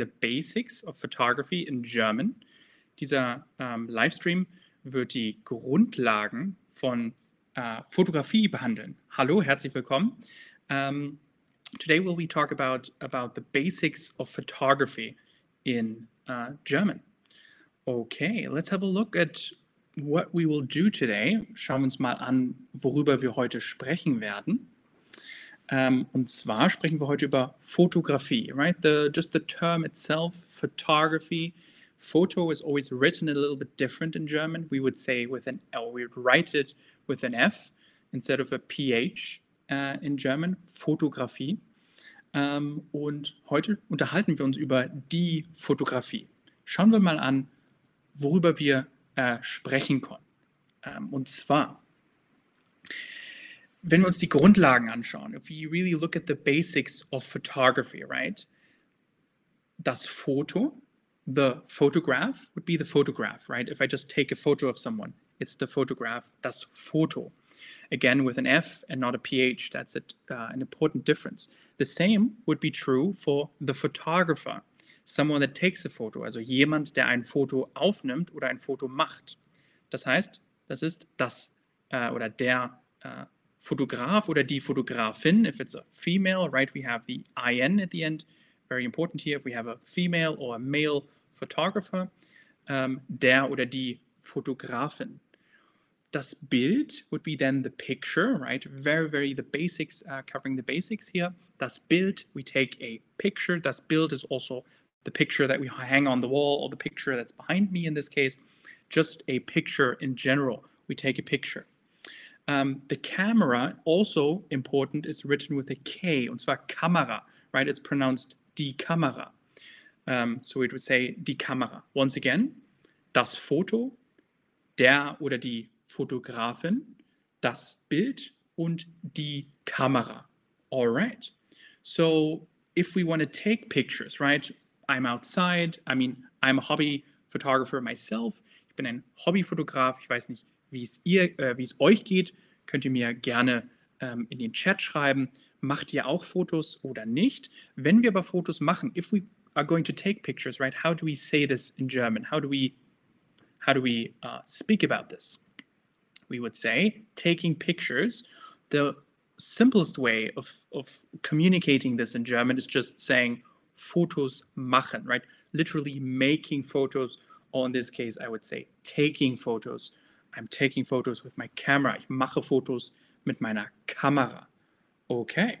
the basics of photography in German. Dieser ähm, Livestream wird die Grundlagen von äh, Fotografie behandeln. Hallo, herzlich willkommen. Um, today will we talk about about the basics of photography in uh, German. Okay, let's have a look at what we will do today. Schauen wir uns mal an, worüber wir heute sprechen werden. Um, und zwar sprechen wir heute über Fotografie, right? The, just the term itself, photography. Photo is always written a little bit different in German. We would say with an L, we would write it with an F instead of a PH uh, in German, Fotografie. Um, und heute unterhalten wir uns über die Fotografie. Schauen wir mal an, worüber wir uh, sprechen können. Um, und zwar, wenn wir uns die Grundlagen anschauen, if we really look at the basics of photography, right? Das Foto, the photograph would be the photograph, right? If I just take a photo of someone, it's the photograph, das Foto. Again, with an F and not a PH, that's a, uh, an important difference. The same would be true for the photographer, someone that takes a photo, also jemand, der ein Foto aufnimmt oder ein Foto macht. Das heißt, das ist das äh, oder der äh, Fotograf oder die Fotografin. If it's a female, right, we have the IN at the end. Very important here. If we have a female or a male photographer, um, der oder die Fotografin. Das Bild would be then the picture, right? Very, very the basics, uh, covering the basics here. Das Bild, we take a picture. Das Bild is also the picture that we hang on the wall or the picture that's behind me in this case. Just a picture in general. We take a picture. Um, the camera, also important, is written with a K, und zwar Kamera, right? It's pronounced die Kamera. Um, so we would say die Kamera. Once again, das Foto, der oder die Fotografin, das Bild und die Kamera. All right. So if we want to take pictures, right? I'm outside. I mean, I'm a hobby photographer myself. Ich bin ein Hobbyfotograf. Ich weiß nicht, wie es ihr, äh, wie es euch geht, könnt ihr mir gerne ähm, in den Chat schreiben. Macht ihr auch Fotos oder nicht? Wenn wir aber Fotos machen, if we are going to take pictures, right? How do we say this in German? How do we how do we uh, speak about this? We would say taking pictures. The simplest way of of communicating this in German is just saying Fotos machen, right? Literally making photos, or in this case, I would say taking photos. I'm taking photos with my camera. Ich mache Fotos mit meiner Kamera. Okay.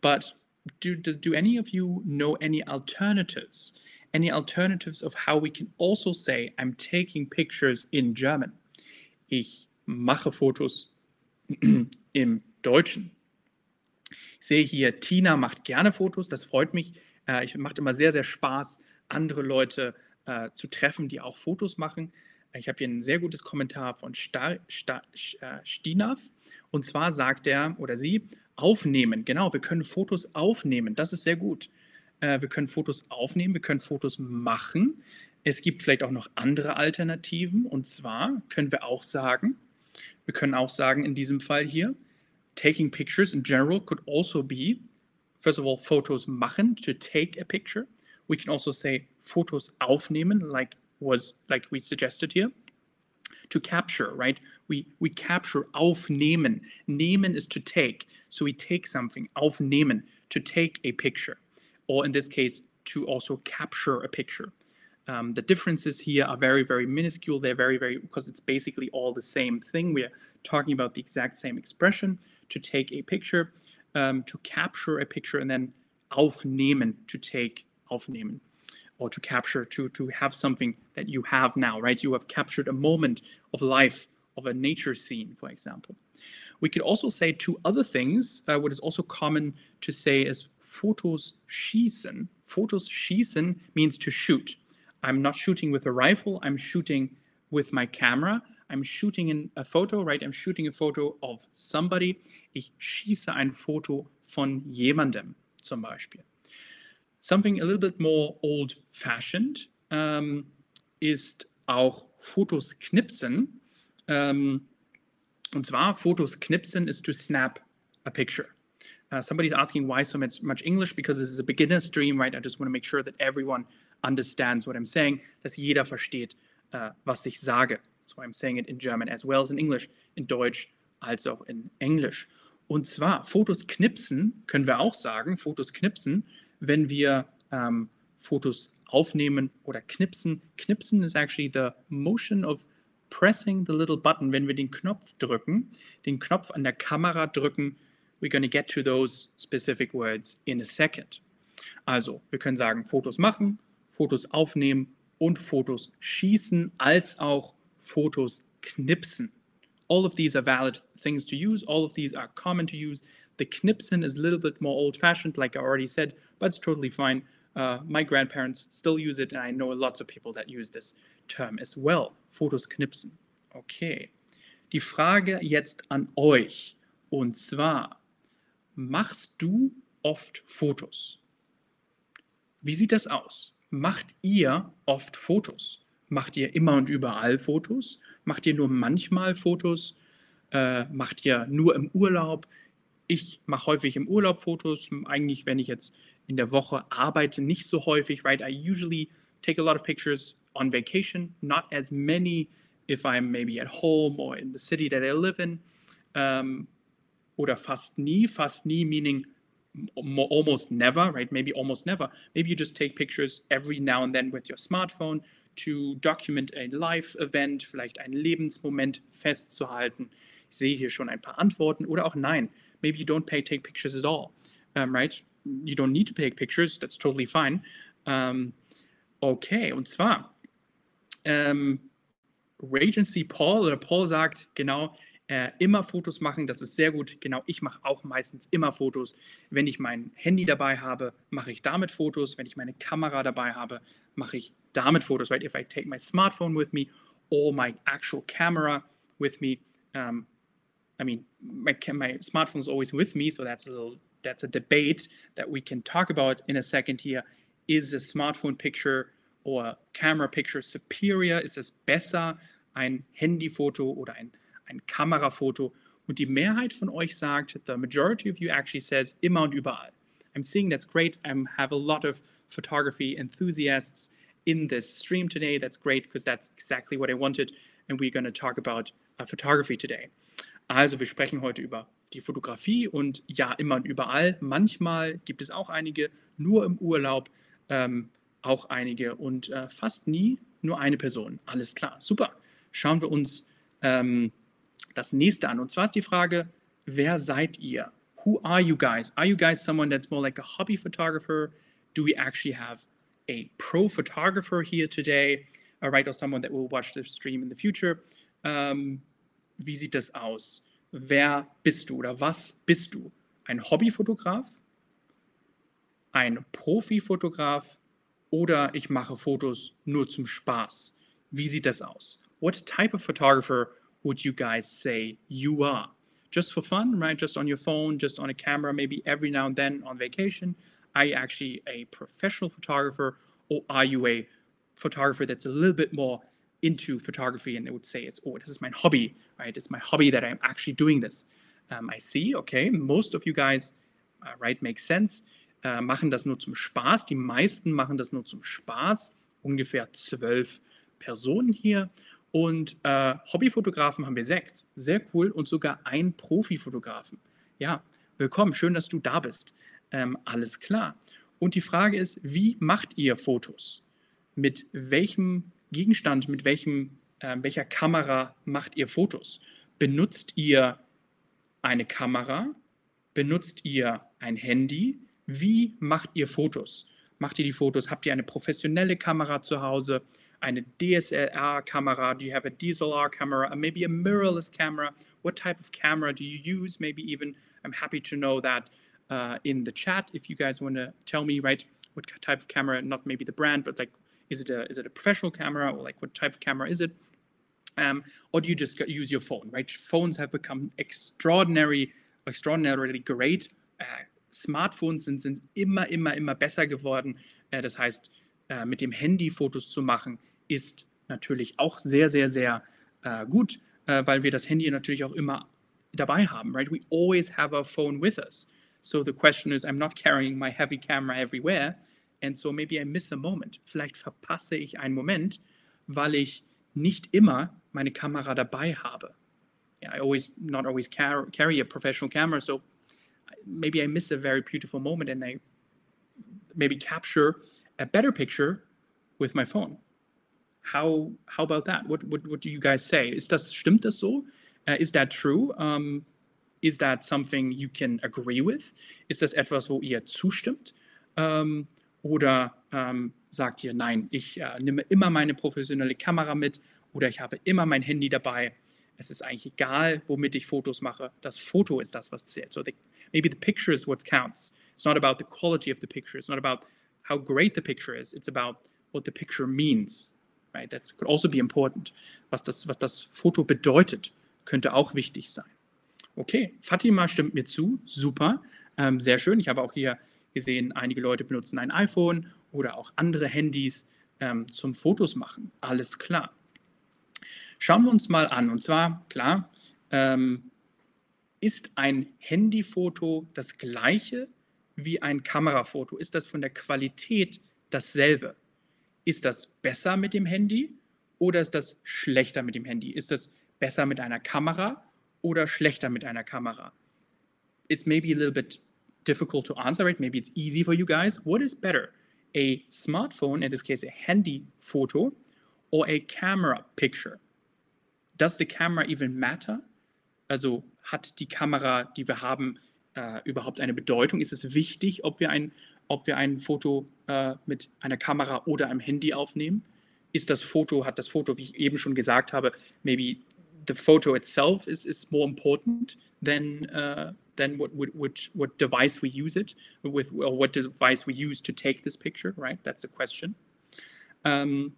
But do, does, do any of you know any alternatives? Any alternatives of how we can also say, I'm taking pictures in German? Ich mache Fotos im Deutschen. Ich sehe hier, Tina macht gerne Fotos, das freut mich. Äh, ich macht immer sehr, sehr Spaß, andere Leute äh, zu treffen, die auch Fotos machen. Ich habe hier ein sehr gutes Kommentar von Star, Star, äh, Stinav. Und zwar sagt er oder sie, aufnehmen. Genau, wir können Fotos aufnehmen. Das ist sehr gut. Äh, wir können Fotos aufnehmen, wir können Fotos machen. Es gibt vielleicht auch noch andere Alternativen. Und zwar können wir auch sagen, wir können auch sagen in diesem Fall hier, taking pictures in general could also be, first of all, Fotos machen, to take a picture. We can also say Fotos aufnehmen, like was like we suggested here to capture right? We we capture aufnehmen. Nehmen is to take. So we take something aufnehmen to take a picture. Or in this case to also capture a picture. Um, the differences here are very very minuscule. They're very very because it's basically all the same thing. We're talking about the exact same expression to take a picture um, to capture a picture and then aufnehmen to take aufnehmen or to capture to to have something that you have now right? You have captured a moment of life of a nature scene for example. We could also say two other things uh, what is also common to say is fotos schießen. Fotos schießen means to shoot. I'm not shooting with a rifle i'm shooting with my camera. I'm shooting in a photo right? I'm shooting a photo of somebody. Ich schieße ein foto von jemandem zum beispiel Something a little bit more old-fashioned ähm, ist auch Fotos knipsen. Ähm, und zwar Fotos knipsen is to snap a picture. Uh, somebody's asking why so much, much English because this is a beginner stream, right? I just want to make sure that everyone understands what I'm saying, dass jeder versteht, uh, was ich sage. That's why I'm saying it in German as well as in English, in Deutsch als auch in Englisch. Und zwar Fotos knipsen, können wir auch sagen, Fotos knipsen, wenn wir ähm, Fotos aufnehmen oder knipsen. Knipsen is actually the motion of pressing the little button, wenn wir den Knopf drücken, den Knopf an der Kamera drücken. We're going to get to those specific words in a second. Also, wir können sagen, Fotos machen, Fotos aufnehmen und Fotos schießen, als auch Fotos knipsen. All of these are valid things to use. All of these are common to use. The knipsen is a little bit more old fashioned, like I already said, but it's totally fine. Uh, my grandparents still use it, and I know lots of people that use this term as well. Fotos knipsen. Okay. Die Frage jetzt an euch. Und zwar, machst du oft Fotos? Wie sieht das aus? Macht ihr oft Fotos? Macht ihr immer und überall Fotos? Macht ihr nur manchmal Fotos? Äh, macht ihr nur im Urlaub? Ich mache häufig im Urlaub Fotos. Eigentlich, wenn ich jetzt in der Woche arbeite, nicht so häufig, right? I usually take a lot of pictures on vacation, not as many if I'm maybe at home or in the city that I live in. Um, oder fast nie, fast nie meaning almost never, right? Maybe almost never. Maybe you just take pictures every now and then with your smartphone to document a live event, vielleicht einen Lebensmoment festzuhalten. Ich sehe hier schon ein paar Antworten oder auch nein. Maybe you don't pay, take pictures at all, um, right? You don't need to take pictures, that's totally fine. Um, okay, und zwar ähm, Regency Paul oder Paul sagt genau, äh, immer Fotos machen, das ist sehr gut. Genau, ich mache auch meistens immer Fotos. Wenn ich mein Handy dabei habe, mache ich damit Fotos. Wenn ich meine Kamera dabei habe, mache ich damit Fotos. Right? If I take my smartphone with me or my actual camera with me, um, I mean, my, my smartphone is always with me, so that's a little that's a debate that we can talk about in a second here. Is a smartphone picture or camera picture superior? Ist es besser, ein Handyfoto oder ein ein Kamerafoto. Und die Mehrheit von euch sagt, the majority of you actually says immer und überall. I'm seeing that's great. I have a lot of photography enthusiasts in this stream today. That's great because that's exactly what I wanted. And we're going to talk about uh, photography today. Also wir sprechen heute über die Fotografie und ja, immer und überall. Manchmal gibt es auch einige, nur im Urlaub ähm, auch einige und äh, fast nie nur eine Person. Alles klar, super. Schauen wir uns ähm, das nächste an. Und zwar ist die Frage, wer seid ihr? Who are you guys? Are you guys someone that's more like a hobby photographer? Do we actually have a pro photographer here today? All right, or someone that will watch the stream in the future? Um, wie sieht das aus? Wer bist du oder was bist du? Ein Hobbyfotograf? Ein Profifotograf? Oder ich mache Fotos nur zum Spaß? Wie sieht das aus? What type of photographer would you guys say you are? Just for fun, right? Just on your phone, just on a camera, maybe every now and then on vacation. Are you actually a professional photographer or are you a photographer that's a little bit more into photography and it would say it's, oh, this is my hobby, right? It's my hobby that I'm actually doing this. Um, I see, okay, most of you guys, uh, right, makes sense, uh, machen das nur zum Spaß. Die meisten machen das nur zum Spaß. Ungefähr zwölf Personen hier. Und äh, Hobbyfotografen haben wir sechs. Sehr cool. Und sogar ein Profifotografen. Ja, willkommen. Schön, dass du da bist. Ähm, alles klar. Und die Frage ist, wie macht ihr Fotos? Mit welchem Gegenstand, mit welchem, äh, welcher Kamera macht ihr Fotos? Benutzt ihr eine Kamera? Benutzt ihr ein Handy? Wie macht ihr Fotos? Macht ihr die Fotos? Habt ihr eine professionelle Kamera zu Hause? eine DSLR camera? Do you have a DSLR camera? Maybe a mirrorless camera? What type of camera do you use? Maybe even I'm happy to know that uh, in the chat if you guys want to tell me right what type of camera, not maybe the brand, but like is it a is it a professional camera or like what type of camera is it? Um, or do you just use your phone? Right, phones have become extraordinary, extraordinarily great. Uh, Smartphones sind, sind immer, immer, immer besser geworden. Uh, das heißt, uh, mit dem Handy Fotos zu machen, ist natürlich auch sehr, sehr, sehr äh, gut, äh, weil wir das Handy natürlich auch immer dabei haben, right? We always have our phone with us. So the question is, I'm not carrying my heavy camera everywhere. And so maybe I miss a moment. Vielleicht verpasse ich einen Moment, weil ich nicht immer meine Kamera dabei habe. Yeah, I always not always car carry a professional camera, so maybe I miss a very beautiful moment and I maybe capture a better picture with my phone. How how about that? What what, what do you guys say? Ist das stimmt das so? Uh, is that true? Um, is that something you can agree with? Ist das etwas, wo ihr zustimmt? Um, oder um, sagt ihr, nein, ich uh, nehme immer meine professionelle Kamera mit oder ich habe immer mein Handy dabei. Es ist eigentlich egal, womit ich Fotos mache. Das Foto ist das, was zählt. So the, maybe the picture is what counts. It's not about the quality of the picture. It's not about how great the picture is. It's about what the picture means. Right? That could also be important. Was das, was das Foto bedeutet, könnte auch wichtig sein. Okay, Fatima stimmt mir zu. Super. Ähm, sehr schön. Ich habe auch hier gesehen, einige Leute benutzen ein iPhone oder auch andere Handys ähm, zum Fotos machen. Alles klar. Schauen wir uns mal an. Und zwar, klar, ähm, ist ein Handyfoto das gleiche wie ein Kamerafoto? Ist das von der Qualität dasselbe? Ist das besser mit dem Handy oder ist das schlechter mit dem Handy? Ist das besser mit einer Kamera oder schlechter mit einer Kamera? It's maybe a little bit difficult to answer it. Maybe it's easy for you guys. What is better? A smartphone, in this case a handy photo, or a camera picture? Does the camera even matter? Also hat die Kamera, die wir haben, äh, überhaupt eine Bedeutung? Ist es wichtig, ob wir ein, ob wir ein Foto äh, mit einer Kamera oder einem Handy aufnehmen? Ist das Foto, hat das Foto, wie ich eben schon gesagt habe, maybe the photo itself is, is more important than uh, than what, what what device we use it with or what device we use to take this picture, right? That's the question. Ähm,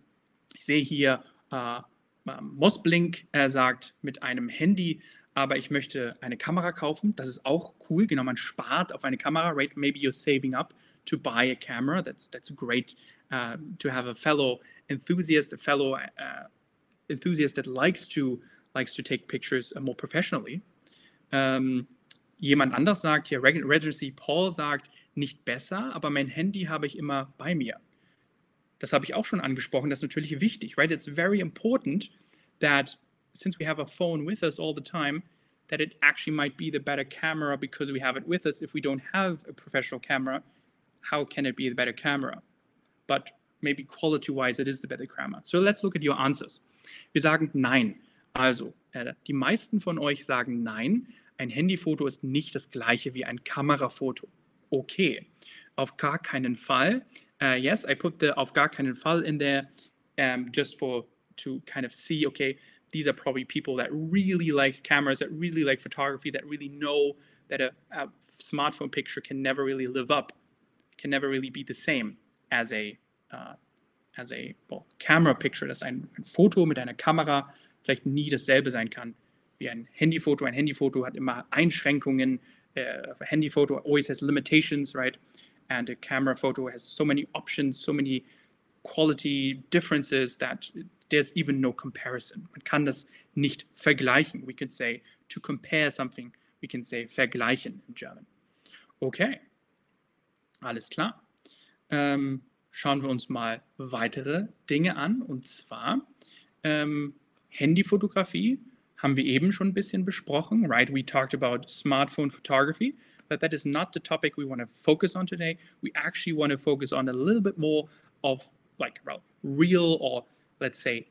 ich sehe hier uh, Mosblink, er sagt, mit einem Handy, aber ich möchte eine Kamera kaufen. Das ist auch cool. Genau, man spart auf eine Kamera. Right? Maybe you're saving up to buy a camera. That's that's great uh, to have a fellow enthusiast, a fellow uh, enthusiast that likes to likes to take pictures uh, more professionally. Ähm, jemand anders sagt hier, Regency Paul sagt, nicht besser, aber mein Handy habe ich immer bei mir. Das habe ich auch schon angesprochen, das ist natürlich wichtig, right? It's very important that since we have a phone with us all the time, that it actually might be the better camera because we have it with us. If we don't have a professional camera, how can it be the better camera? But maybe quality-wise, it is the better camera. So let's look at your answers. Wir sagen nein. Also, äh, die meisten von euch sagen nein. Ein Handyfoto ist nicht das gleiche wie ein Kamerafoto. Okay, auf gar keinen Fall. Uh, yes, I put the auf gar keinen Fall in there um, just for to kind of see, okay, these are probably people that really like cameras, that really like photography, that really know that a, a smartphone picture can never really live up, can never really be the same as a uh, as a well, camera picture, dass ein, ein Foto mit einer Kamera vielleicht nie dasselbe sein kann wie ein Handyfoto. Ein Handyfoto hat immer Einschränkungen. Uh, a Handyfoto always has limitations, right? And a camera photo has so many options, so many quality differences that there's even no comparison. Man kann das nicht vergleichen. We can say to compare something, we can say vergleichen in German. Okay, alles klar. Ähm, schauen wir uns mal weitere Dinge an. Und zwar ähm, Handyfotografie haben wir eben schon ein bisschen besprochen, right? We talked about smartphone photography, but that is not the topic we want to focus on today. We actually want to focus on a little bit more of like well, real or let's say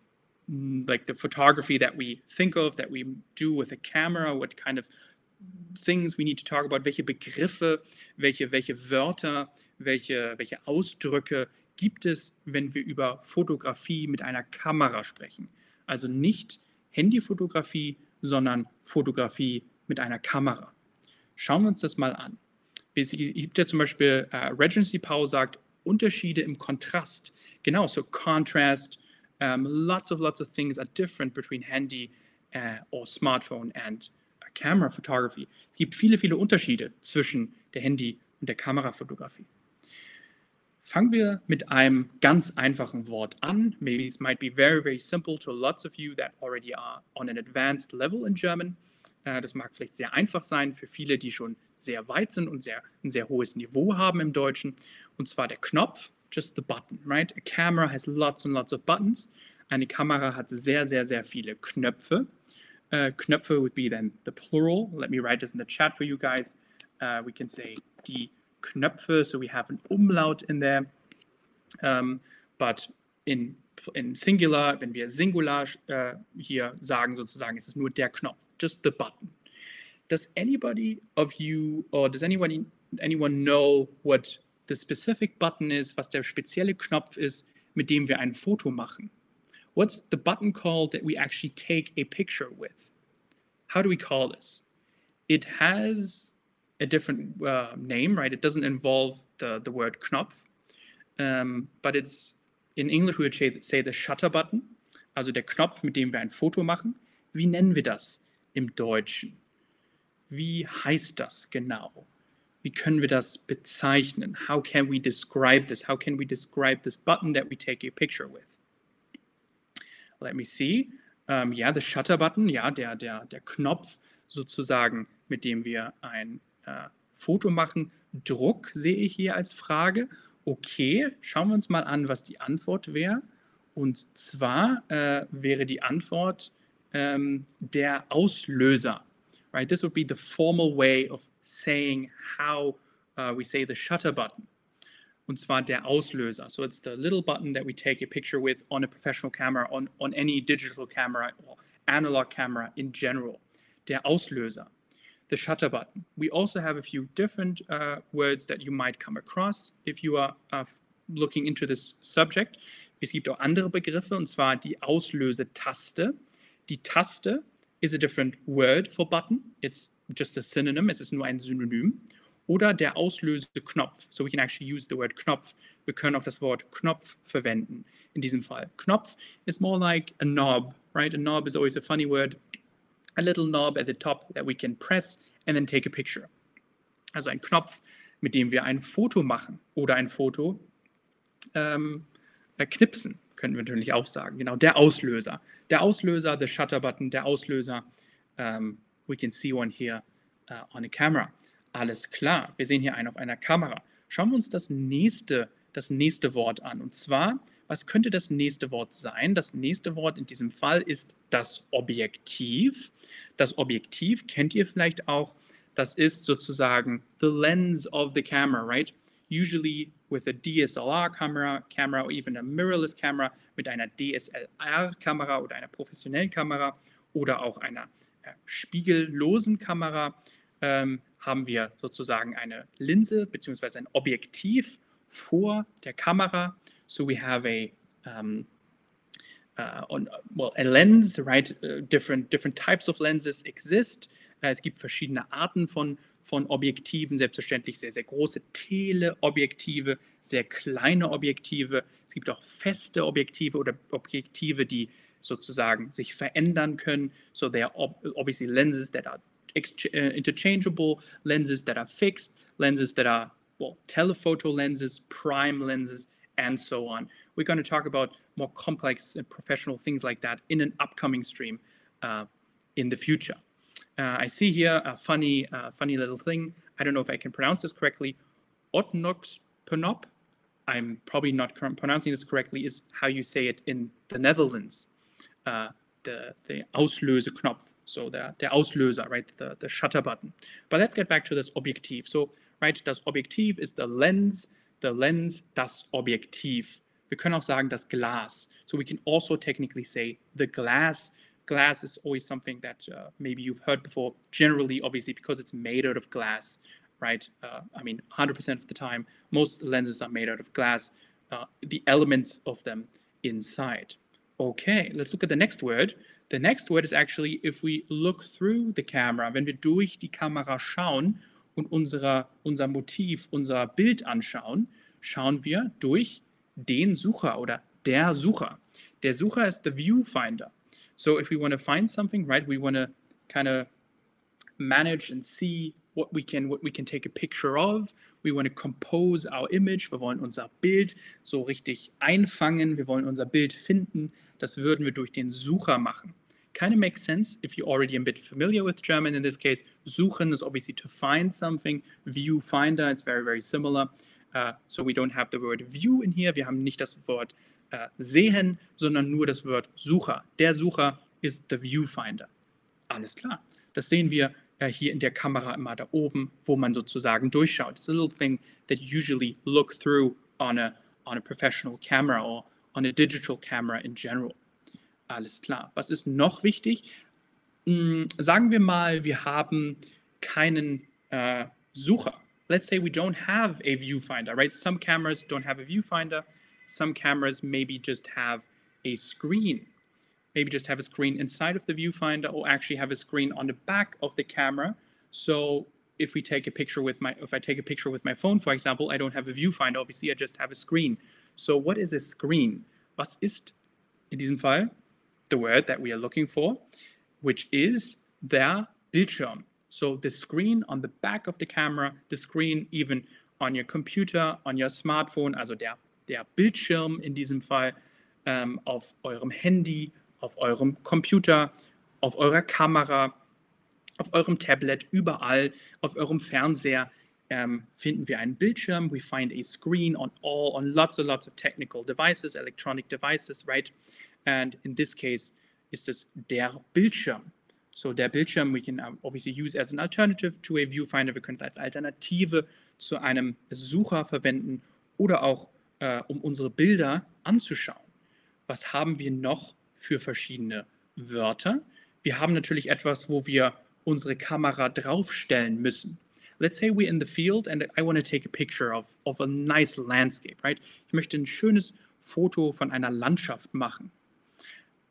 mm, like the photography that we think of, that we do with a camera, what kind of things we need to talk about, welche Begriffe, welche, welche Wörter, welche, welche Ausdrücke gibt es, wenn wir über Fotografie mit einer Kamera sprechen. Also nicht Handyfotografie, sondern Fotografie mit einer Kamera. Schauen wir uns das mal an. Es gibt ja zum Beispiel, uh, Regency Powell sagt, Unterschiede im Kontrast. Genau, so Contrast, um, lots of lots of things are different between handy uh, or smartphone and camera photography. Es gibt viele, viele Unterschiede zwischen der Handy- und der Kamerafotografie. Fangen wir mit einem ganz einfachen Wort an. Maybe this might be very, very simple to lots of you that already are on an advanced level in German. Äh, das mag vielleicht sehr einfach sein für viele, die schon sehr weit sind und sehr, ein sehr hohes Niveau haben im Deutschen. Und zwar der Knopf, just the button, right? A camera has lots and lots of buttons. Eine Kamera hat sehr, sehr, sehr viele Knöpfe. Uh, Knöpfe would be then the plural. Let me write this in the chat for you guys. Uh, we can say die Knöpfe, so we have an Umlaut in there. Um, but in, in Singular, wenn wir Singular uh, hier sagen, sozusagen, ist es nur der Knopf, just the button. Does anybody of you, or does anybody, anyone know what the specific button is, was der spezielle Knopf ist, mit dem wir ein Foto machen? What's the button called that we actually take a picture with? How do we call this? It has a different uh, name, right? It doesn't involve the, the word Knopf, um, but it's in English we would say the shutter button, also der Knopf, mit dem wir ein Foto machen. Wie nennen wir das im Deutschen? Wie heißt das genau? Wie können wir das bezeichnen? How can we describe this? How can we describe this button that we take a picture with? Let me see. Um, ja, the Shutter Button, ja, der, der, der Knopf sozusagen, mit dem wir ein äh, Foto machen. Druck sehe ich hier als Frage. Okay, schauen wir uns mal an, was die Antwort wäre. Und zwar äh, wäre die Antwort ähm, der Auslöser. Right, this would be the formal way of saying how uh, we say the shutter button. und zwar der Auslöser. So it's the little button that we take a picture with on a professional camera, on, on any digital camera or analog camera in general. Der Auslöser, the shutter button. We also have a few different uh, words that you might come across if you are uh, looking into this subject. Es gibt auch andere Begriffe, und zwar die Auslösetaste. Die Taste is a different word for button. It's just a synonym. Es ist nur ein Synonym oder der Auslöseknopf. So we can actually use the word Knopf. Wir können auch das Wort Knopf verwenden in diesem Fall. Knopf is more like a knob, right? A knob is always a funny word. A little knob at the top that we can press and then take a picture. Also ein Knopf, mit dem wir ein Foto machen oder ein Foto ähm, äh, knipsen, können wir natürlich auch sagen. Genau, der Auslöser. Der Auslöser, the shutter button, der Auslöser. Um, we can see one here uh, on a camera. Alles klar, wir sehen hier einen auf einer Kamera. Schauen wir uns das nächste, das nächste Wort an. Und zwar, was könnte das nächste Wort sein? Das nächste Wort in diesem Fall ist das Objektiv. Das Objektiv kennt ihr vielleicht auch. Das ist sozusagen the lens of the camera, right? Usually with a DSLR camera, camera or even a mirrorless camera, mit einer DSLR-Kamera oder einer professionellen Kamera oder auch einer äh, spiegellosen Kamera ähm, haben wir sozusagen eine Linse bzw. ein Objektiv vor der Kamera. So we have a um, uh, on, well, a lens, right? Uh, different, different types of lenses exist. Uh, es gibt verschiedene Arten von, von Objektiven, selbstverständlich sehr, sehr große Teleobjektive, sehr kleine Objektive. Es gibt auch feste Objektive oder Objektive, die sozusagen sich verändern können. So there are obviously lenses that are uh, interchangeable lenses that are fixed, lenses that are, well, telephoto lenses, prime lenses, and so on. We're going to talk about more complex and professional things like that in an upcoming stream uh, in the future. Uh, I see here a funny, uh, funny little thing. I don't know if I can pronounce this correctly. Otnoxpenop, I'm probably not pronouncing this correctly, is how you say it in the Netherlands. Uh, the, the Auslöseknopf. So der, the Auslöser, right? The, the shutter button. But let's get back to this Objektiv. So, right, das Objektiv is the lens, the lens, das Objektiv. Wir können auch sagen das Glas. So we can also technically say the glass. Glass is always something that uh, maybe you've heard before. Generally, obviously, because it's made out of glass, right? Uh, I mean, 100% of the time, most lenses are made out of glass. Uh, the elements of them inside. Okay, let's look at the next word. The next word is actually if we look through the camera, wenn wir durch die Kamera schauen und unsere, unser Motiv, unser Bild anschauen, schauen wir durch den Sucher oder der Sucher. Der Sucher ist the viewfinder. So if we want to find something, right, we want to kind of manage and see what we can what we can take a picture of. We want to compose our image. Wir wollen unser Bild so richtig einfangen. Wir wollen unser Bild finden. Das würden wir durch den Sucher machen. Kind of makes sense if you're already a bit familiar with German in this case. Suchen is obviously to find something. Viewfinder, it's very, very similar. Uh, so we don't have the word view in here. Wir haben nicht das Wort uh, sehen, sondern nur das Wort Sucher. Der Sucher ist the Viewfinder. Alles klar. Das sehen wir uh, hier in der Kamera immer da oben, wo man sozusagen durchschaut. It's a little thing that you usually look through on a, on a professional camera or on a digital camera in general. Alles klar. Was ist noch wichtig? Hm, sagen wir mal, wir haben keinen äh, Sucher. Let's say we don't have a viewfinder, right? Some cameras don't have a viewfinder. Some cameras maybe just have a screen. Maybe just have a screen inside of the viewfinder or actually have a screen on the back of the camera. So if we take a picture with my, if I take a picture with my phone, for example, I don't have a viewfinder, obviously, I just have a screen. So what is a screen? Was ist in diesem Fall the word that we are looking for, which is der Bildschirm. So the screen on the back of the camera, the screen even on your computer, on your smartphone, also der, der Bildschirm in diesem Fall ähm, auf eurem Handy, auf eurem Computer, auf eurer Kamera, auf eurem Tablet, überall, auf eurem Fernseher ähm, finden wir einen Bildschirm. We find a screen on all, on lots and lots of technical devices, electronic devices, right? And in this case, is this der Bildschirm. So der Bildschirm we can obviously use as an alternative to a viewfinder. Wir können es als Alternative zu einem Sucher verwenden oder auch äh, um unsere Bilder anzuschauen. Was haben wir noch für verschiedene Wörter? Wir haben natürlich etwas, wo wir unsere Kamera draufstellen müssen. Let's say we're in the field and I want to take a picture of, of a nice landscape, right? Ich möchte ein schönes Foto von einer Landschaft machen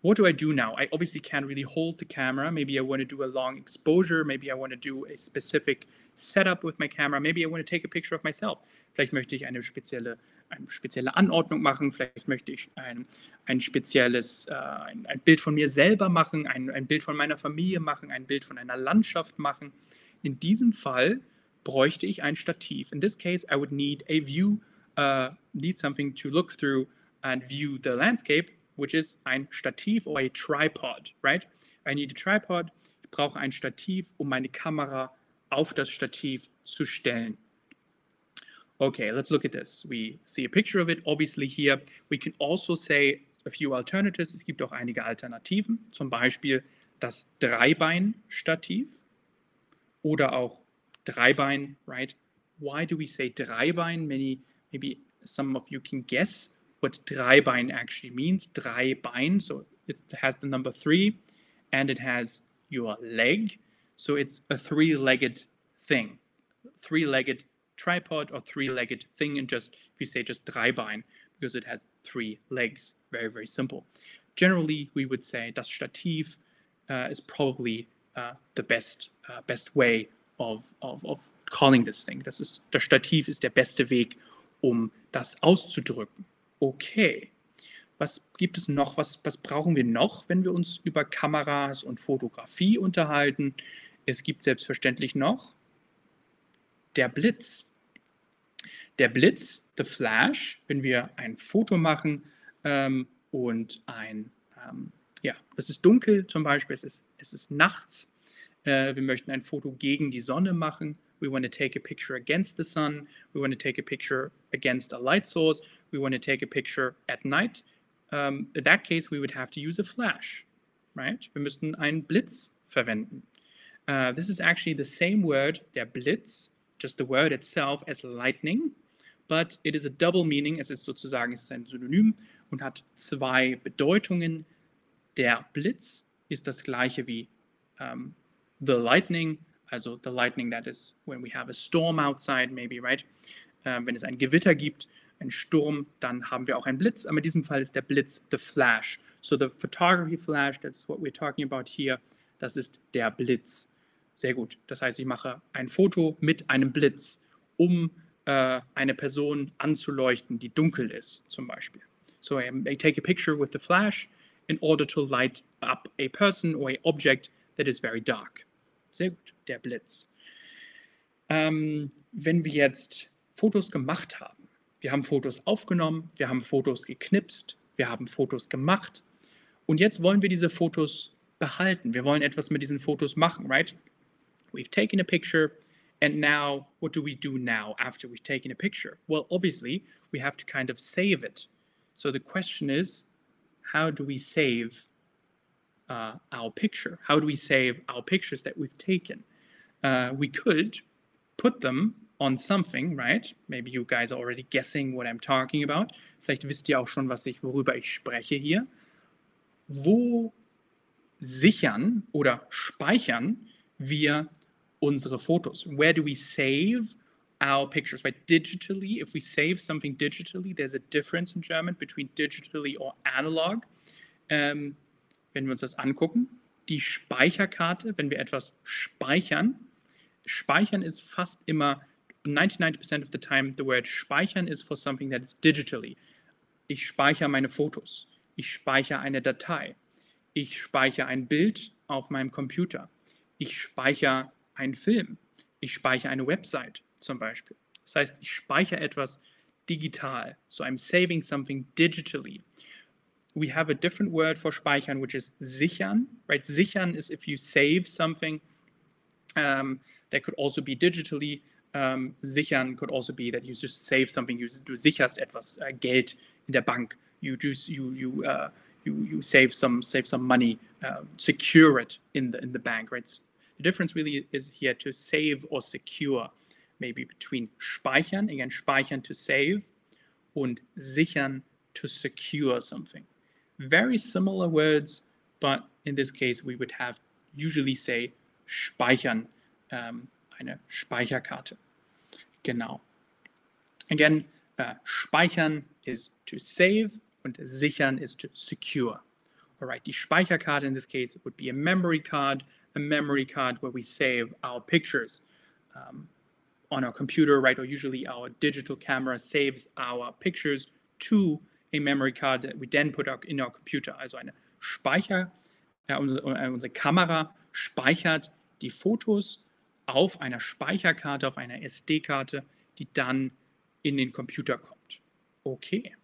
what do I do now? I obviously can't really hold the camera. Maybe I want to do a long exposure. Maybe I want to do a specific setup with my camera. Maybe I want to take a picture of myself. Vielleicht möchte ich eine spezielle, eine spezielle Anordnung machen. Vielleicht möchte ich ein, ein spezielles äh, ein, ein, Bild von mir selber machen, ein, ein Bild von meiner Familie machen, ein Bild von einer Landschaft machen. In diesem Fall bräuchte ich ein Stativ. In this case, I would need a view, uh, need something to look through and view the landscape which is ein Stativ or a tripod, right? I need a tripod. Ich brauche ein Stativ, um meine Kamera auf das Stativ zu stellen. Okay, let's look at this. We see a picture of it, obviously here. We can also say a few alternatives. Es gibt auch einige Alternativen, zum Beispiel das Dreibein-Stativ oder auch Dreibein, right? Why do we say Dreibein? Many, maybe some of you can guess what Dreibein actually means. Dreibein, so it has the number three, and it has your leg. So it's a three-legged thing, three-legged tripod or three-legged thing, and just if you say just Dreibein, because it has three legs, very very simple. Generally, we would say das Stativ uh, is probably uh, the best uh, best way of, of, of calling this thing. Das ist das Stativ ist der beste Weg, um das auszudrücken. Okay. Was gibt es noch? Was, was brauchen wir noch, wenn wir uns über Kameras und Fotografie unterhalten? Es gibt selbstverständlich noch der Blitz. Der Blitz, the Flash, wenn wir ein Foto machen ähm, und ein, ähm, ja, es ist dunkel zum Beispiel, es ist, es ist nachts, äh, wir möchten ein Foto gegen die Sonne machen. We want to take a picture against the sun. We want to take a picture against a light source. We want to take a picture at night, um, in that case, we would have to use a flash, right? Wir müssten einen Blitz verwenden. Uh, this is actually the same word, der Blitz, just the word itself as lightning, but it is a double meaning. Es ist sozusagen es ist ein Synonym und hat zwei Bedeutungen. Der Blitz ist das gleiche wie um, the lightning, also the lightning that is when we have a storm outside, maybe, right? Uh, wenn es ein Gewitter gibt, ein Sturm, dann haben wir auch einen Blitz. Aber in diesem Fall ist der Blitz the flash. So the photography flash, that's what we're talking about here. Das ist der Blitz. Sehr gut. Das heißt, ich mache ein Foto mit einem Blitz, um äh, eine Person anzuleuchten, die dunkel ist, zum Beispiel. So I, I take a picture with the flash in order to light up a person or a object that is very dark. Sehr gut, der Blitz. Ähm, wenn wir jetzt Fotos gemacht haben, wir haben Fotos aufgenommen, wir haben Fotos geknipst, wir haben Fotos gemacht und jetzt wollen wir diese Fotos behalten. Wir wollen etwas mit diesen Fotos machen, right? We've taken a picture, and now what do we do now after we've taken a picture? Well, obviously, we have to kind of save it. So the question is, how do we save uh, our picture? How do we save our pictures that we've taken? Uh, we could put them on something, right? Maybe you guys are already guessing what I'm talking about. Vielleicht wisst ihr auch schon, was ich, worüber ich spreche hier. Wo sichern oder speichern wir unsere Fotos? Where do we save our pictures? Right? Digitally, if we save something digitally, there's a difference in German between digitally or analog. Ähm, wenn wir uns das angucken, die Speicherkarte, wenn wir etwas speichern, speichern ist fast immer 99% of the time the word speichern is for something that is digitally. Ich speichere meine Fotos. Ich speichere eine Datei. Ich speichere ein Bild auf meinem Computer. Ich speichere einen Film. Ich speichere eine Website zum Beispiel. Das heißt, ich speichere etwas digital. So I'm saving something digitally. We have a different word for speichern, which is sichern. Right? Sichern is if you save something um, that could also be digitally. Um, sichern could also be that you just save something. You, du sicherst etwas uh, Geld in der Bank. You just you you uh, you you save some save some money, uh, secure it in the in the bank. Right? The difference really is here to save or secure, maybe between speichern, again, speichern to save, and sichern to secure something. Very similar words, but in this case, we would have usually say speichern, um, eine Speicherkarte. Genau. Again, uh, speichern is to save und sichern is to secure. All right, die Speicherkarte in this case would be a memory card, a memory card where we save our pictures um, on our computer, right? Or usually our digital camera saves our pictures to a memory card that we then put in our computer. Also eine Speicher, äh, unsere, unsere Kamera speichert die Fotos auf einer Speicherkarte, auf einer SD-Karte, die dann in den Computer kommt. Okay,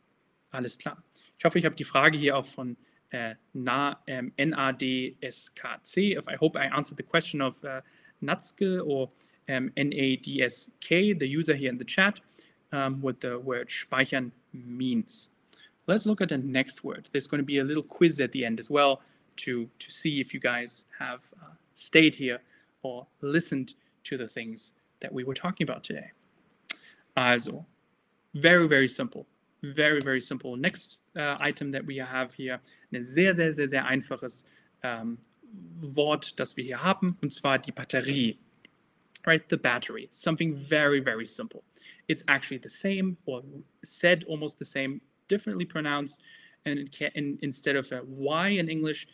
alles klar. Ich hoffe, ich habe die Frage hier auch von uh, na, um, NADSKC. If I hope I answered the question of uh, Natske or um, NADSK, the user here in the chat, um, what the word speichern means. Let's look at the next word. There's going to be a little quiz at the end as well to, to see if you guys have uh, stayed here or listened to the things that we were talking about today. Also, very, very simple. Very, very simple. Next uh, item that we have here, ein sehr, sehr, sehr, sehr einfaches ähm, Wort, das wir hier haben, und zwar die Batterie. Right, the battery. Something very, very simple. It's actually the same or said almost the same, differently pronounced. And in, in, instead of a Y in English,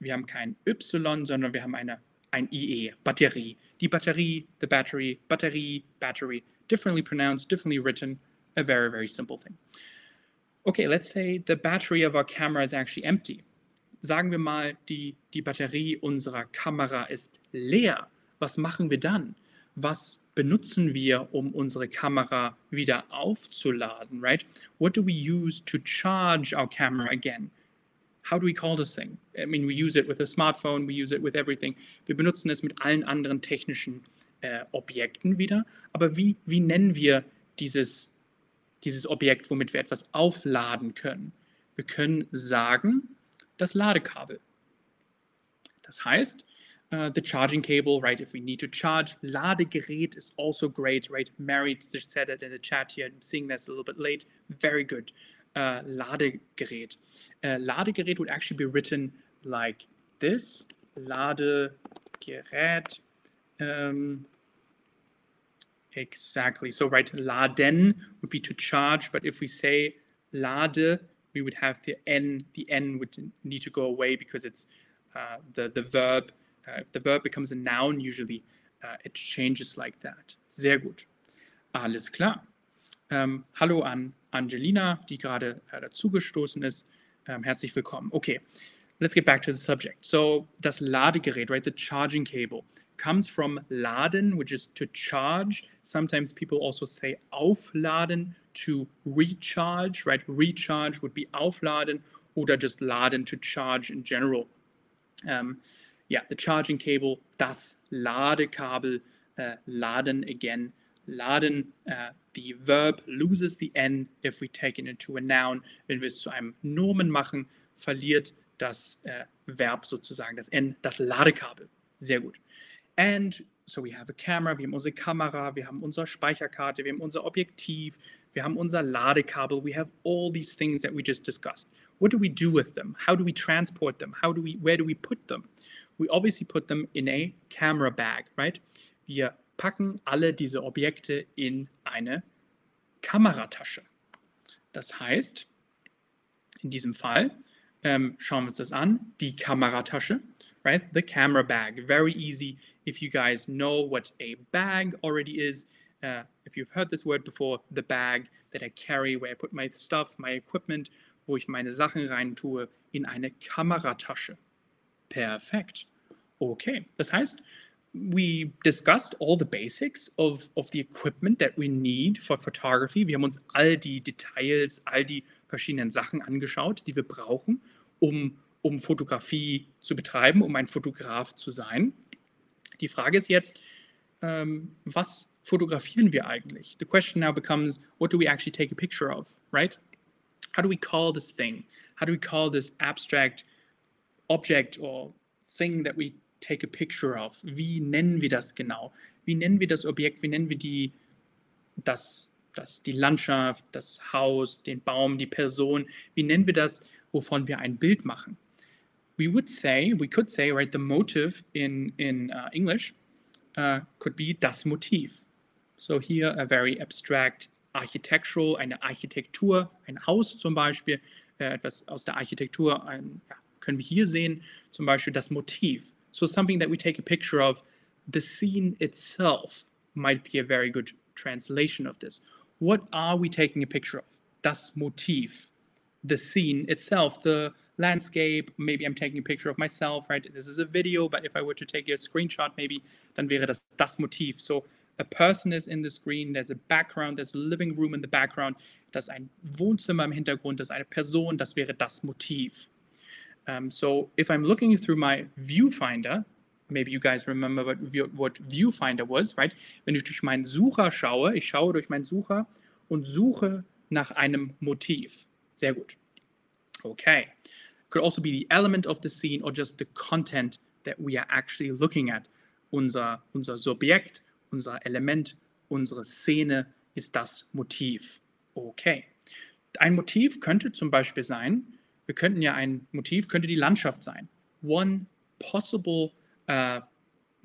wir haben kein Y, sondern wir haben eine, ein IE, Batterie. Die Batterie, the battery, Batterie, battery, differently pronounced, differently written, a very, very simple thing. Okay, let's say the battery of our camera is actually empty. Sagen wir mal, die, die Batterie unserer Kamera ist leer. Was machen wir dann? Was benutzen wir, um unsere Kamera wieder aufzuladen, right? What do we use to charge our camera again? How do we call this thing? I mean, we use it with a smartphone, we use it with everything. Wir benutzen es mit allen anderen technischen äh, Objekten wieder. Aber wie, wie nennen wir dieses dieses Objekt, womit wir etwas aufladen können. Wir können sagen, das Ladekabel. Das heißt, uh, the charging cable, right? If we need to charge, Ladegerät is also great, right? Mary just said it in the chat here. I'm seeing this a little bit late. Very good. Uh, Ladegerät. Uh, Ladegerät would actually be written like this. Ladegerät. Um, Exactly. So right, laden would be to charge, but if we say lade, we would have the n. The n would need to go away because it's uh, the the verb. Uh, if the verb becomes a noun, usually uh, it changes like that. Sehr gut. Alles klar. Ähm, hallo an Angelina, die gerade äh, dazugestoßen ist. Ähm, herzlich willkommen. Okay, let's get back to the subject. So das Ladegerät, right? The charging cable comes from laden, which is to charge. Sometimes people also say aufladen to recharge, right? Recharge would be aufladen oder just laden to charge in general. Um, yeah, the charging cable, das Ladekabel, uh, laden again. Laden, uh, the verb loses the N if we take it into a noun. Wenn wir es zu einem Nomen machen, verliert das äh, Verb sozusagen, das N, das Ladekabel. Sehr gut. And so we have a camera, wir haben unsere Kamera, wir haben unsere Speicherkarte, wir haben unser Objektiv, wir haben unser Ladekabel. We have all these things that we just discussed. What do we do with them? How do we transport them? How do we, where do we put them? We obviously put them in a camera bag, right? Wir packen alle diese Objekte in eine Kameratasche. Das heißt, in diesem Fall ähm, schauen wir uns das an, die Kameratasche, right? The camera bag, very easy. If you guys know what a bag already is, uh, if you've heard this word before, the bag that I carry, where I put my stuff, my equipment, wo ich meine Sachen rein tue, in eine Kameratasche. Perfekt. Okay, das heißt, we discussed all the basics of, of the equipment that we need for photography. Wir haben uns all die Details, all die verschiedenen Sachen angeschaut, die wir brauchen, um, um Fotografie zu betreiben, um ein Fotograf zu sein. Die Frage ist jetzt, ähm, was fotografieren wir eigentlich? The question now becomes, what do we actually take a picture of, right? How do we call this thing? How do we call this abstract object or thing that we take a picture of? Wie nennen wir das genau? Wie nennen wir das Objekt? Wie nennen wir die, das, das, die Landschaft, das Haus, den Baum, die Person? Wie nennen wir das, wovon wir ein Bild machen? We would say, we could say, right, the motive in, in uh, English uh, could be das Motiv. So here a very abstract architectural, eine Architektur, ein Haus zum Beispiel, äh, etwas aus der Architektur, ein, ja, können wir hier sehen, zum Beispiel das Motiv. So something that we take a picture of, the scene itself might be a very good translation of this. What are we taking a picture of? Das Motiv, the scene itself, the landscape. Maybe I'm taking a picture of myself, right? This is a video, but if I were to take a screenshot, maybe, dann wäre das das Motiv. So a person is in the screen, there's a background, there's a living room in the background, das ein Wohnzimmer im Hintergrund, das ist eine Person, das wäre das Motiv. Um, so if I'm looking through my viewfinder, maybe you guys remember what, what viewfinder was, right? Wenn ich durch meinen Sucher schaue, ich schaue durch meinen Sucher und suche nach einem Motiv. Sehr gut. Okay. Could also be the element of the scene or just the content that we are actually looking at. Unser, unser Subjekt, unser Element, unsere Szene ist das Motiv. Okay. Ein Motiv könnte zum Beispiel sein, wir könnten ja ein Motiv, könnte die Landschaft sein. One possible uh,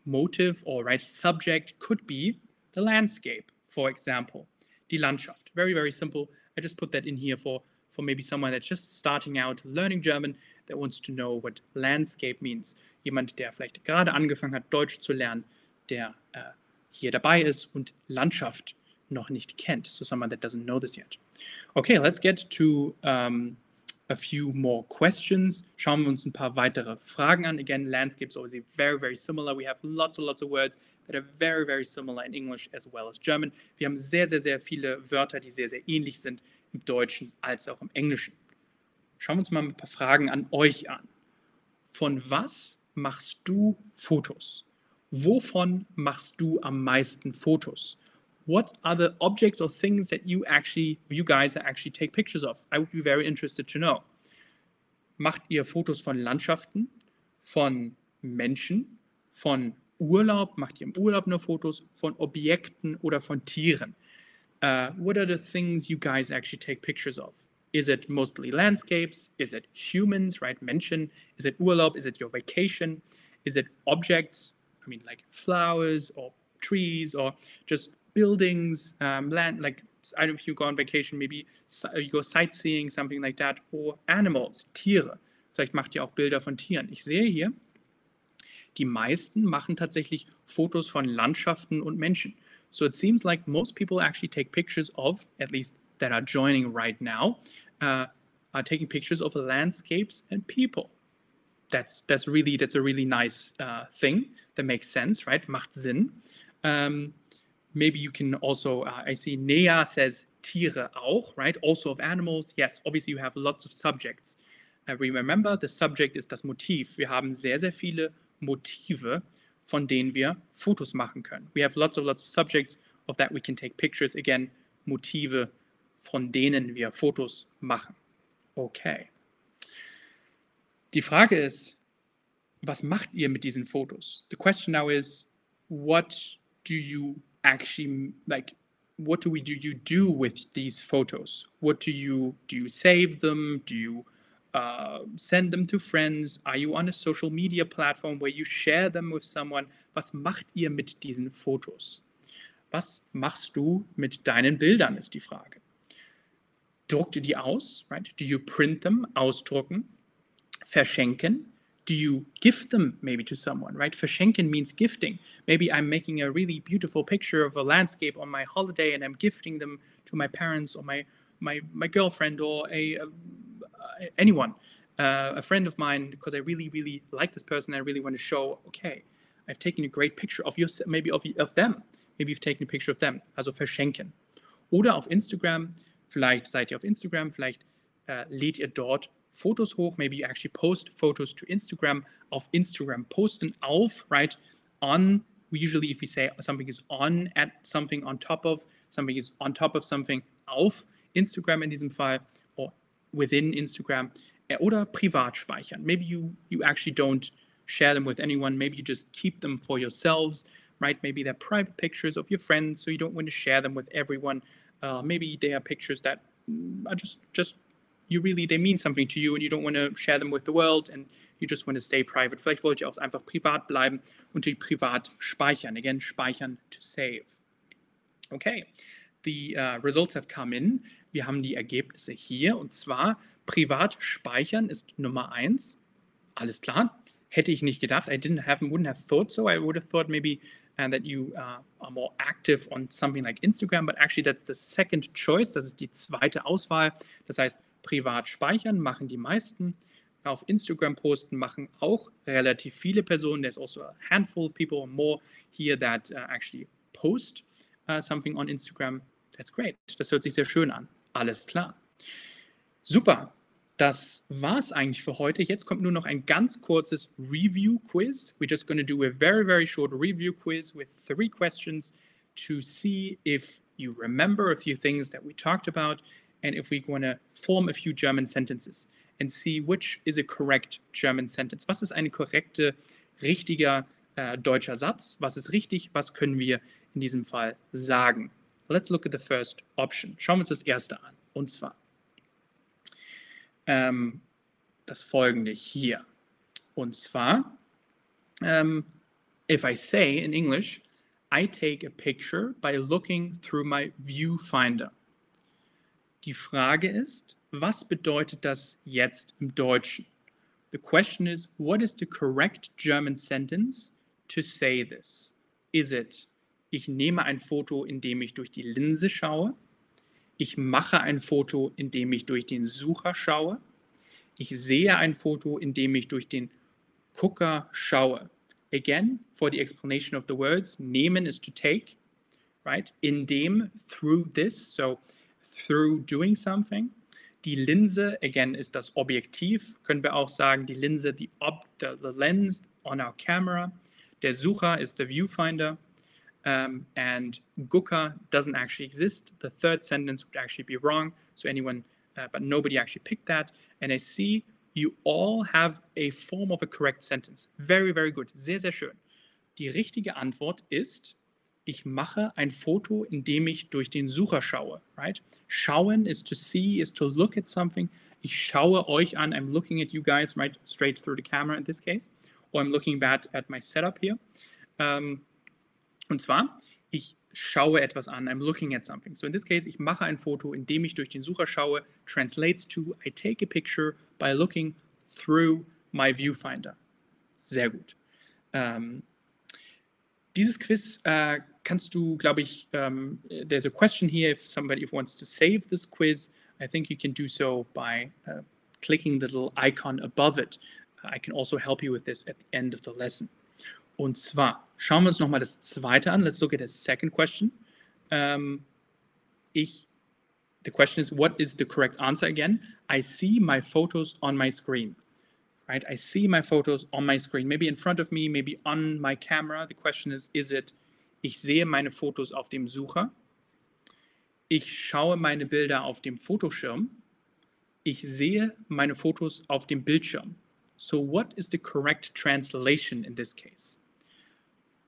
motive or right subject could be the landscape, for example. Die Landschaft. Very, very simple. I just put that in here for, for maybe someone that's just starting out learning German that wants to know what landscape means. Jemand, der vielleicht gerade angefangen hat, Deutsch zu lernen, der uh, hier dabei ist und Landschaft noch nicht kennt. So someone that doesn't know this yet. Okay, let's get to um, a few more questions. Schauen wir uns ein paar weitere Fragen an. Again, landscape is obviously very, very similar. We have lots and lots of words that are very, very similar in English as well as German. Wir haben sehr, sehr, sehr viele Wörter, die sehr, sehr ähnlich sind im Deutschen als auch im Englischen. Schauen wir uns mal ein paar Fragen an euch an. Von was machst du Fotos? Wovon machst du am meisten Fotos? What are the objects or things that you actually, you guys actually take pictures of? I would be very interested to know. Macht ihr Fotos von Landschaften, von Menschen, von Urlaub? Macht ihr im Urlaub nur Fotos von Objekten oder von Tieren? Uh, what are the things you guys actually take pictures of? Is it mostly landscapes? Is it humans, right? Menschen? Is it Urlaub? Is it your vacation? Is it objects? I mean, like flowers or trees or just buildings, um, land, like I don't know if you go on vacation, maybe you go sightseeing, something like that, or animals, Tiere. Vielleicht macht ihr auch Bilder von Tieren. Ich sehe hier, die meisten machen tatsächlich Fotos von Landschaften und Menschen. So it seems like most people actually take pictures of, at least that are joining right now, uh, are taking pictures of landscapes and people. That's that's really that's a really nice uh, thing that makes sense, right? Macht Sinn. Um, maybe you can also, uh, I see Nea says Tiere auch, right? Also of animals. Yes, obviously you have lots of subjects. Uh, remember, the subject ist das Motiv. Wir haben sehr, sehr viele Motive, von denen wir Fotos machen können. We have lots of lots of subjects of that we can take pictures. Again, Motive, von denen wir Fotos machen. Okay. Die Frage ist, was macht ihr mit diesen Fotos? The question now is, what do you actually like? What do we do you do with these photos? What do you do? You save them? Do you uh, send them to friends? Are you on a social media platform where you share them with someone? Was macht ihr mit diesen Fotos? Was machst du mit deinen Bildern, ist die Frage. Druckt ihr die aus? Right? Do you print them? Ausdrucken? Verschenken? Do you gift them maybe to someone, right? Verschenken means gifting. Maybe I'm making a really beautiful picture of a landscape on my holiday and I'm gifting them to my parents or my my my girlfriend or a, anyone, uh, a friend of mine, because I really really like this person. I really want to show, okay, I've taken a great picture of you, maybe of of them. Maybe you've taken a picture of them. Also verschenken. Oder auf Instagram. Vielleicht seid ihr auf Instagram. Vielleicht äh, lädt ihr dort Fotos hoch. Maybe you actually post photos to Instagram. Auf Instagram posten auf, right? On, we usually if we say something is on at something on top of, something is on top of something auf Instagram in diesem Fall or within Instagram äh, oder privat speichern. Maybe you, you actually don't share them with anyone. Maybe you just keep them for yourselves, right? Maybe they're private pictures of your friends, so you don't want to share them with everyone. Uh, maybe they are pictures that are just just you really they mean something to you and you don't want to share them with the world and you just want to stay private. Vielleicht wollt ihr auch einfach privat bleiben und die privat speichern. Again, speichern to save. Okay, the uh, results have come in. Wir haben die Ergebnisse hier und zwar privat speichern ist Nummer eins. Alles klar. Hätte ich nicht gedacht. I didn't have, wouldn't have thought so. I would have thought maybe and that you uh, are more active on something like Instagram, but actually that's the second choice. Das ist die zweite Auswahl. Das heißt, privat speichern machen die meisten. Auf Instagram posten machen auch relativ viele Personen. There's also a handful of people or more here that uh, actually post uh, something on Instagram. That's great. Das hört sich sehr schön an. Alles klar. Super. Das war's eigentlich für heute. Jetzt kommt nur noch ein ganz kurzes Review Quiz. We're just going to do a very, very short review quiz with three questions to see if you remember a few things that we talked about and if we're going to form a few German sentences and see which is a correct German sentence. Was ist eine korrekte, richtiger äh, deutscher Satz? Was ist richtig? Was können wir in diesem Fall sagen? Let's look at the first option. Schauen wir uns das erste an. Und zwar ähm, das folgende hier. Und zwar, ähm, if I say in English, I take a picture by looking through my viewfinder. Die Frage ist, was bedeutet das jetzt im Deutschen? The question is, what is the correct German sentence to say this? Is it, ich nehme ein Foto, indem ich durch die Linse schaue? Ich mache ein Foto, indem ich durch den Sucher schaue? Ich sehe ein Foto, indem ich durch den Gucker schaue. Again, for the explanation of the words, nehmen is to take, right? Indem, through this, so through doing something. Die Linse, again, ist das Objektiv. Können wir auch sagen, die Linse, the, ob, the, the lens on our camera. Der Sucher is the viewfinder. Um, and Gucker doesn't actually exist. The third sentence would actually be wrong. So anyone, uh, but nobody actually picked that. And I see you all have a form of a correct sentence. Very, very good. Sehr, sehr schön. Die richtige Antwort ist, ich mache ein Foto, indem ich durch den Sucher schaue. Right? Schauen is to see, is to look at something. Ich schaue euch an. I'm looking at you guys right straight through the camera in this case. Or I'm looking back at my setup here. Um, und zwar, ich schaue etwas an. I'm looking at something. So in this case, ich mache ein Foto, indem ich durch den Sucher schaue. Translates to, I take a picture by looking through my viewfinder. Sehr gut. Um, dieses Quiz uh, kannst du, glaube ich, um, there's a question here if somebody wants to save this quiz. I think you can do so by uh, clicking the little icon above it. I can also help you with this at the end of the lesson. Und zwar schauen wir uns nochmal das zweite an. Let's look at the second question. Um, ich, the question is, what is the correct answer again? I see my photos on my screen, right? I see my photos on my screen, maybe in front of me, maybe on my camera. The question is, is it, ich sehe meine Fotos auf dem Sucher, ich schaue meine Bilder auf dem Fotoschirm, ich sehe meine Fotos auf dem Bildschirm. So what is the correct translation in this case?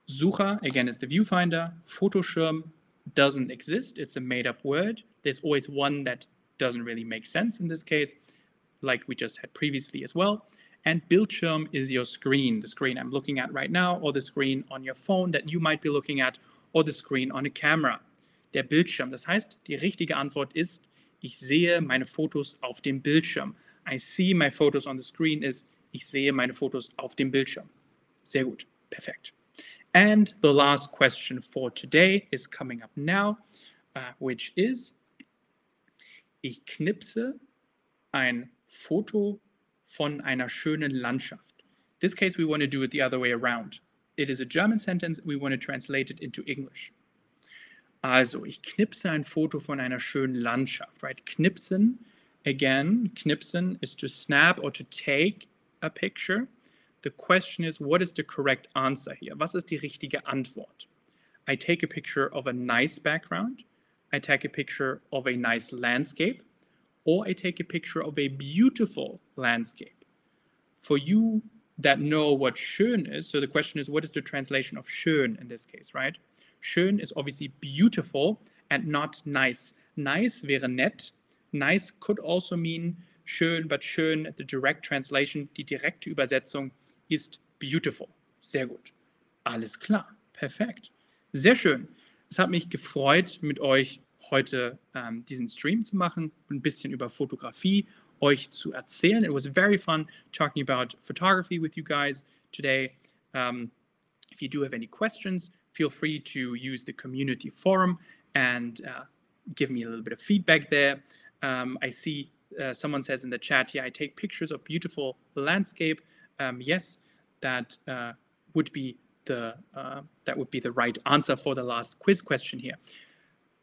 Sucher, again, is the viewfinder. Fotoschirm doesn't exist. It's a made up word. There's always one that doesn't really make sense in this case, like we just had previously as well. And Bildschirm is your screen, the screen I'm looking at right now, or the screen on your phone that you might be looking at, or the screen on a camera. Der Bildschirm. Das heißt, die richtige Antwort ist, ich sehe meine Fotos auf dem Bildschirm. I see my photos on the screen ist, ich sehe meine Fotos auf dem Bildschirm. Sehr gut. Perfekt. And the last question for today is coming up now, uh, which is, ich knipse ein Foto von einer schönen Landschaft. This case, we want to do it the other way around. It is a German sentence. We want to translate it into English. Also, ich knipse ein Foto von einer schönen Landschaft, right? Knipsen, again, knipsen is to snap or to take a picture. The question is, what is the correct answer here? Was ist die richtige Antwort? I take a picture of a nice background. I take a picture of a nice landscape. Or I take a picture of a beautiful landscape. For you that know what schön is, so the question is, what is the translation of schön in this case, right? Schön is obviously beautiful and not nice. Nice wäre nett. Nice could also mean schön, but schön, the direct translation, die direkte Übersetzung ist beautiful. Sehr gut. Alles klar. Perfekt. Sehr schön. Es hat mich gefreut, mit euch heute ähm, diesen Stream zu machen und ein bisschen über Fotografie euch zu erzählen. It was very fun talking about photography with you guys today. Um, if you do have any questions, feel free to use the community forum and uh, give me a little bit of feedback there. Um, I see uh, someone says in the chat here, I take pictures of beautiful landscape. Um, yes, that uh, would be the uh, that would be the right answer for the last quiz question here.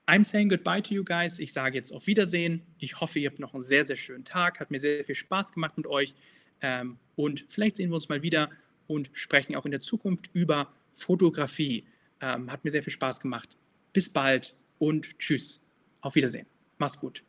I'm saying goodbye to you guys. Ich sage jetzt auf Wiedersehen. Ich hoffe, ihr habt noch einen sehr, sehr schönen Tag. Hat mir sehr, viel Spaß gemacht mit euch. Ähm, und vielleicht sehen wir uns mal wieder und sprechen auch in der Zukunft über Fotografie. Ähm, hat mir sehr viel Spaß gemacht. Bis bald und tschüss. Auf Wiedersehen. Mach's gut.